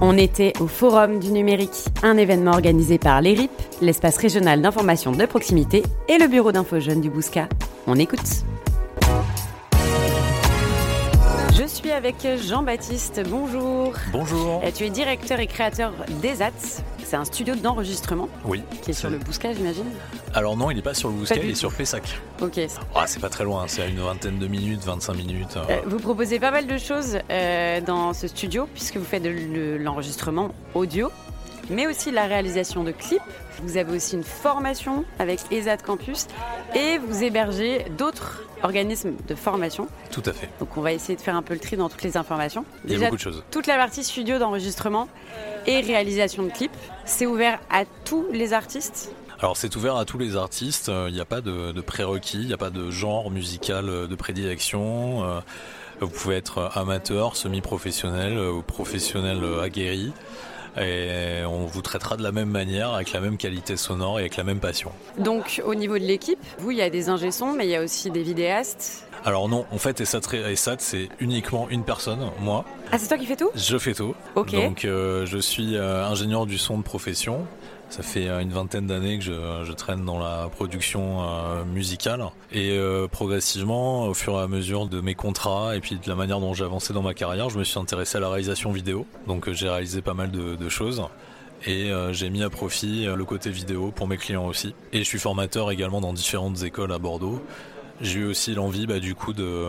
On était au Forum du numérique, un événement organisé par l'ERIP, l'espace régional d'information de proximité, et le bureau d'info jeunes du Bousca. On écoute. Suis avec Jean-Baptiste, bonjour. Bonjour. Euh, Tu es directeur et créateur d'ESAT. C'est un studio d'enregistrement Oui. qui est sur le Bousca, j'imagine Alors non, il n'est pas sur le Bouscat, il est tout. sur Pessac. Ok. Ah, c'est pas très loin, c'est à une vingtaine de minutes, 25 minutes. euh. Euh, vous proposez pas mal de choses euh, dans ce studio, puisque vous faites de le- l'enregistrement audio, mais aussi la réalisation de clips. Vous avez aussi une formation avec ESAT Campus et vous hébergez d'autres organismes de formation. Tout à fait. Donc on va essayer de faire un peu le tri dans toutes les informations. Il y a beaucoup de choses. toute la partie studio d'enregistrement et réalisation de clips, c'est ouvert à tous les artistes. Alors c'est ouvert à tous les artistes, euh, il n'y a pas de, de prérequis, il n'y a pas de genre musical euh, de prédilection. euh, Vous pouvez être amateur, semi-professionnel ou professionnel aguerri. Et on vous traitera de la même manière, avec la même qualité sonore et avec la même passion. Donc au niveau de l'équipe, vous, il y a des ingé mais il y a aussi des vidéastes. Alors non, en fait, ESAT, c'est uniquement une personne, moi. Ah, c'est toi qui fais tout? Je fais tout. Ok. Donc euh, je suis euh, ingénieur du son de profession. Ça fait euh, une vingtaine d'années que je, je traîne dans la production euh, musicale et euh, progressivement, au fur et à mesure de mes contrats et puis de la manière dont j'ai avancé dans ma carrière, je me suis intéressé à la réalisation vidéo. Donc j'ai réalisé pas mal de, de choses et j'ai mis à profit le côté vidéo pour mes clients aussi. Et je suis formateur également dans différentes écoles à Bordeaux. J'ai eu aussi l'envie bah, du coup de,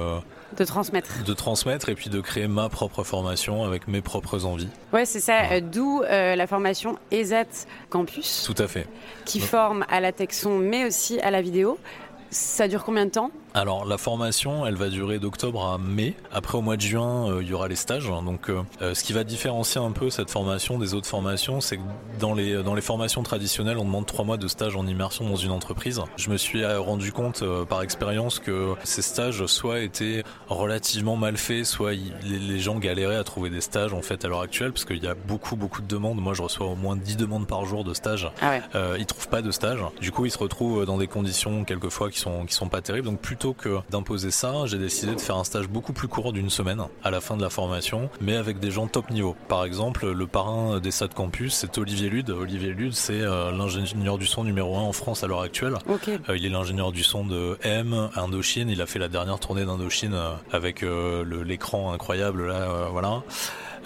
de transmettre. de transmettre et puis de créer ma propre formation avec mes propres envies. Ouais, c'est ça. euh, D'où euh, la formation ESAT Campus, Tout à fait. qui Ouais. forme à la texon, mais aussi à la vidéo. Ça dure combien de temps? Alors la formation, elle va durer d'octobre à mai. Après au mois de juin, euh, il y aura les stages. Donc euh, euh, ce qui va différencier un peu cette formation des autres formations, c'est que dans les dans les formations traditionnelles, on demande trois mois de stage en immersion dans une entreprise. Je me suis euh, rendu compte euh, par expérience que ces stages soit étaient relativement mal faits, soit les, les gens galéraient à trouver des stages en fait à l'heure actuelle parce qu'il y a beaucoup beaucoup de demandes. Moi, je reçois au moins 10 demandes par jour de stage. Ah ouais. Euh, ils trouvent pas de stage. Du coup, ils se retrouvent dans des conditions quelquefois qui sont qui sont pas terribles. Donc plutôt que d'imposer ça, j'ai décidé de faire un stage beaucoup plus court d'une semaine à la fin de la formation, mais avec des gens top niveau. Par exemple, le parrain des SAT Campus, c'est Olivier Lude. Olivier Lude, c'est euh, l'ingénieur du son numéro 1 en France à l'heure actuelle. Euh, il est l'ingénieur du son de M, Indochine. Il a fait la dernière tournée d'Indochine euh, avec euh, l'écran incroyable là, voilà.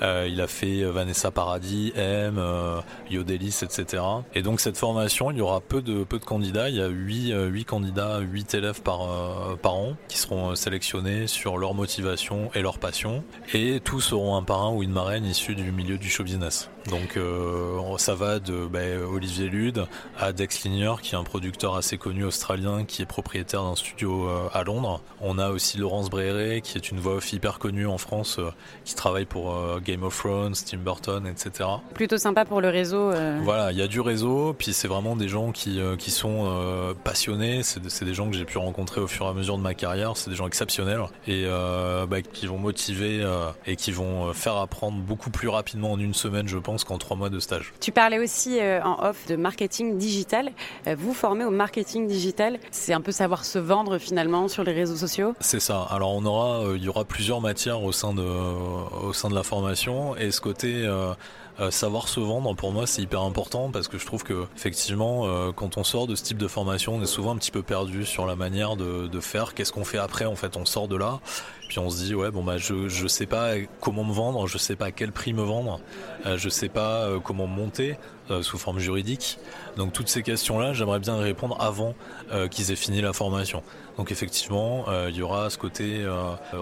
Euh, il a fait euh, Vanessa Paradis, M, euh, Yodelis, etc. Et donc cette formation, il y aura peu de peu de candidats. Il y a 8, huit candidats, 8 élèves par par an qui seront sélectionnés sur leur motivation et leur passion. Et tous auront un parrain ou une marraine issue du milieu du show business. Donc euh, ça va de ben, Olivier Lude à Dex Linier, qui est un producteur assez connu australien, qui est propriétaire d'un studio euh, à Londres. On a aussi Laurence Bréré, qui est une voix off hyper connue en France, euh, qui travaille pour Game of Thrones, Tim Burton, etc. Plutôt sympa pour le réseau. Voilà, il y a du réseau, puis c'est vraiment des gens qui, qui sont passionnés, c'est des gens que j'ai pu rencontrer au fur et à mesure de ma carrière, c'est des gens exceptionnels et bah, qui vont motiver et qui vont faire apprendre beaucoup plus rapidement en une semaine, je pense, qu'en trois mois de stage. Tu parlais aussi euh, en off de marketing digital. Euh, vous formez au marketing digital. C'est un peu savoir se vendre finalement sur les réseaux sociaux. C'est ça. Alors on aura, euh, il y aura plusieurs matières au sein de, au sein de la formation et ce côté euh, savoir se vendre pour moi c'est hyper important parce que je trouve que effectivement euh, quand on sort de ce type de formation on est souvent un petit peu perdu sur la manière de, de faire. Qu'est-ce qu'on fait après en fait? On sort de là. Puis on se dit ouais bon bah je je sais pas comment me vendre, je sais pas à quel prix me vendre, euh, je sais pas euh, comment monter euh, sous forme juridique. Donc toutes ces questions là, j'aimerais bien répondre avant euh, qu'ils aient fini la formation. Donc effectivement, il y aura ce côté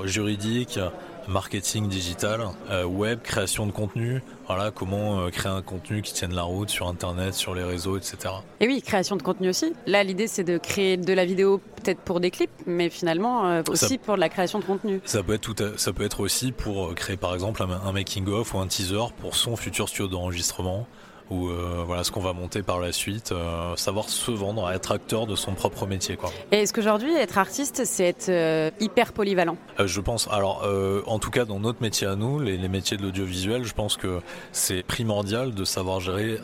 juridique, marketing digital, euh, web, création de contenu. Voilà, comment euh, créer un contenu qui tienne la route sur Internet, sur les réseaux, etc. Et oui, création de contenu aussi. Là, l'idée, c'est de créer de la vidéo peut-être pour des clips, mais finalement euh, aussi pour de la création de contenu. Ça peut être tout, à- ça peut être aussi pour créer par exemple un, un making of ou un teaser pour son futur studio d'enregistrement ou euh, voilà ce qu'on va monter par la suite, euh, savoir se vendre, être acteur de son propre métier quoi. Et est-ce qu'aujourd'hui, être artiste, c'est être euh, hyper polyvalent? Je pense, alors en tout cas dans notre métier à nous, les, les métiers de l'audiovisuel, je pense que c'est primordial de savoir gérer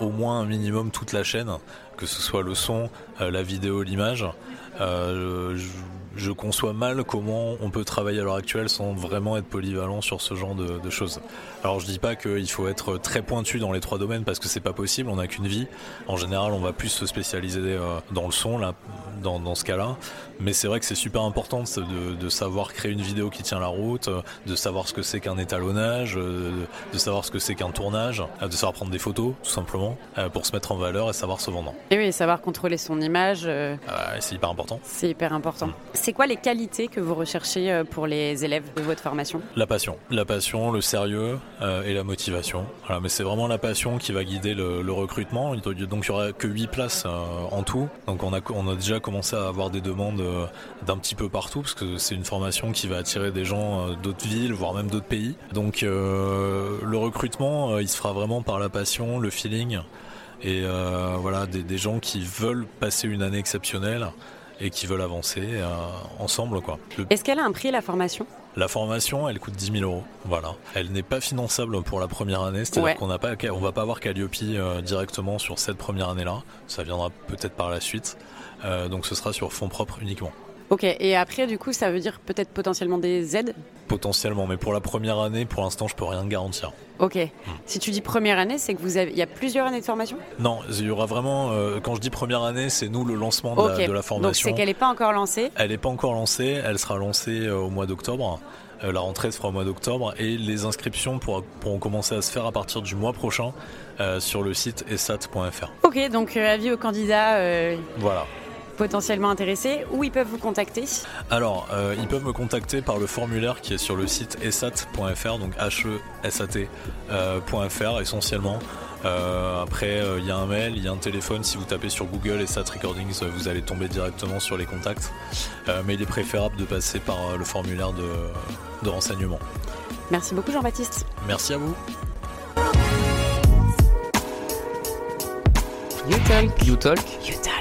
au moins un minimum toute la chaîne, que ce soit le son, la vidéo, l'image. Je- je conçois mal comment on peut travailler à l'heure actuelle sans vraiment être polyvalent sur ce genre de, choses. Alors je dis pas qu'il faut être très pointu dans les trois domaines parce que c'est pas possible, on n'a qu'une vie. En général, on va plus se spécialiser euh, dans le son là, dans, dans ce cas-là. Mais c'est vrai que c'est super important de, de, savoir créer une vidéo qui tient la route, de savoir ce que c'est qu'un étalonnage, de savoir ce que c'est qu'un tournage, de savoir prendre des photos tout simplement pour se mettre en valeur et savoir se vendre. Et oui, savoir contrôler son image. Ah c'est hyper important. C'est hyper important. Mm. C'est quoi les qualités que vous recherchez euh, pour les élèves de votre formation? La passion. La passion, le sérieux euh, et la motivation. Mais c'est vraiment la passion qui va guider le, recrutement. Donc il n'y aura que 8 places euh, en tout. Donc on a, déjà commencé à avoir des demandes d'un petit peu partout parce que c'est une formation qui va attirer des gens d'autres villes, voire même d'autres pays. Donc le recrutement, il se fera vraiment par la passion, le feeling et voilà des, gens qui veulent passer une année exceptionnelle et qui veulent avancer euh, ensemble. quoi. Est-ce qu'elle a un prix la formation? La formation, elle coûte 10 000 euros. Voilà. Elle n'est pas finançable pour la première année, c'est-à-dire qu'on n'a pas, on va pas avoir Calliope euh, directement sur cette première année-là. Ça viendra peut-être par la suite. Euh, donc ce sera sur fonds propres uniquement. Ok, et après, du coup, ça veut dire peut-être potentiellement des aides Potentiellement, mais pour la première année, pour l'instant, je peux rien garantir. Ok. Hmm. Si tu dis première année, c'est que vous avez, il y a plusieurs années de formation? Non, il y aura vraiment. Euh, quand je dis première année, c'est nous le lancement de, la, formation. Donc c'est qu'elle n'est pas encore lancée? Elle n'est pas encore lancée. Elle sera lancée euh, au mois d'octobre. Euh, la rentrée se fera au mois d'octobre et les inscriptions pourront commencer à se faire à partir du mois prochain sur le site esat.fr. Ok, donc avis aux candidats. Voilà potentiellement intéressés, où ils peuvent vous contacter Alors, euh, ils peuvent me contacter par le formulaire qui est sur le site esat.fr, donc h-e-s-a-t.fr euh, essentiellement. Euh, après, il y a un mail, il y a un téléphone. Si vous tapez sur Google Esat Recordings, vous allez tomber directement sur les contacts. mais il est préférable de passer par le formulaire de, de renseignement. Merci beaucoup Jean-Baptiste. Merci à vous. You talk. You talk.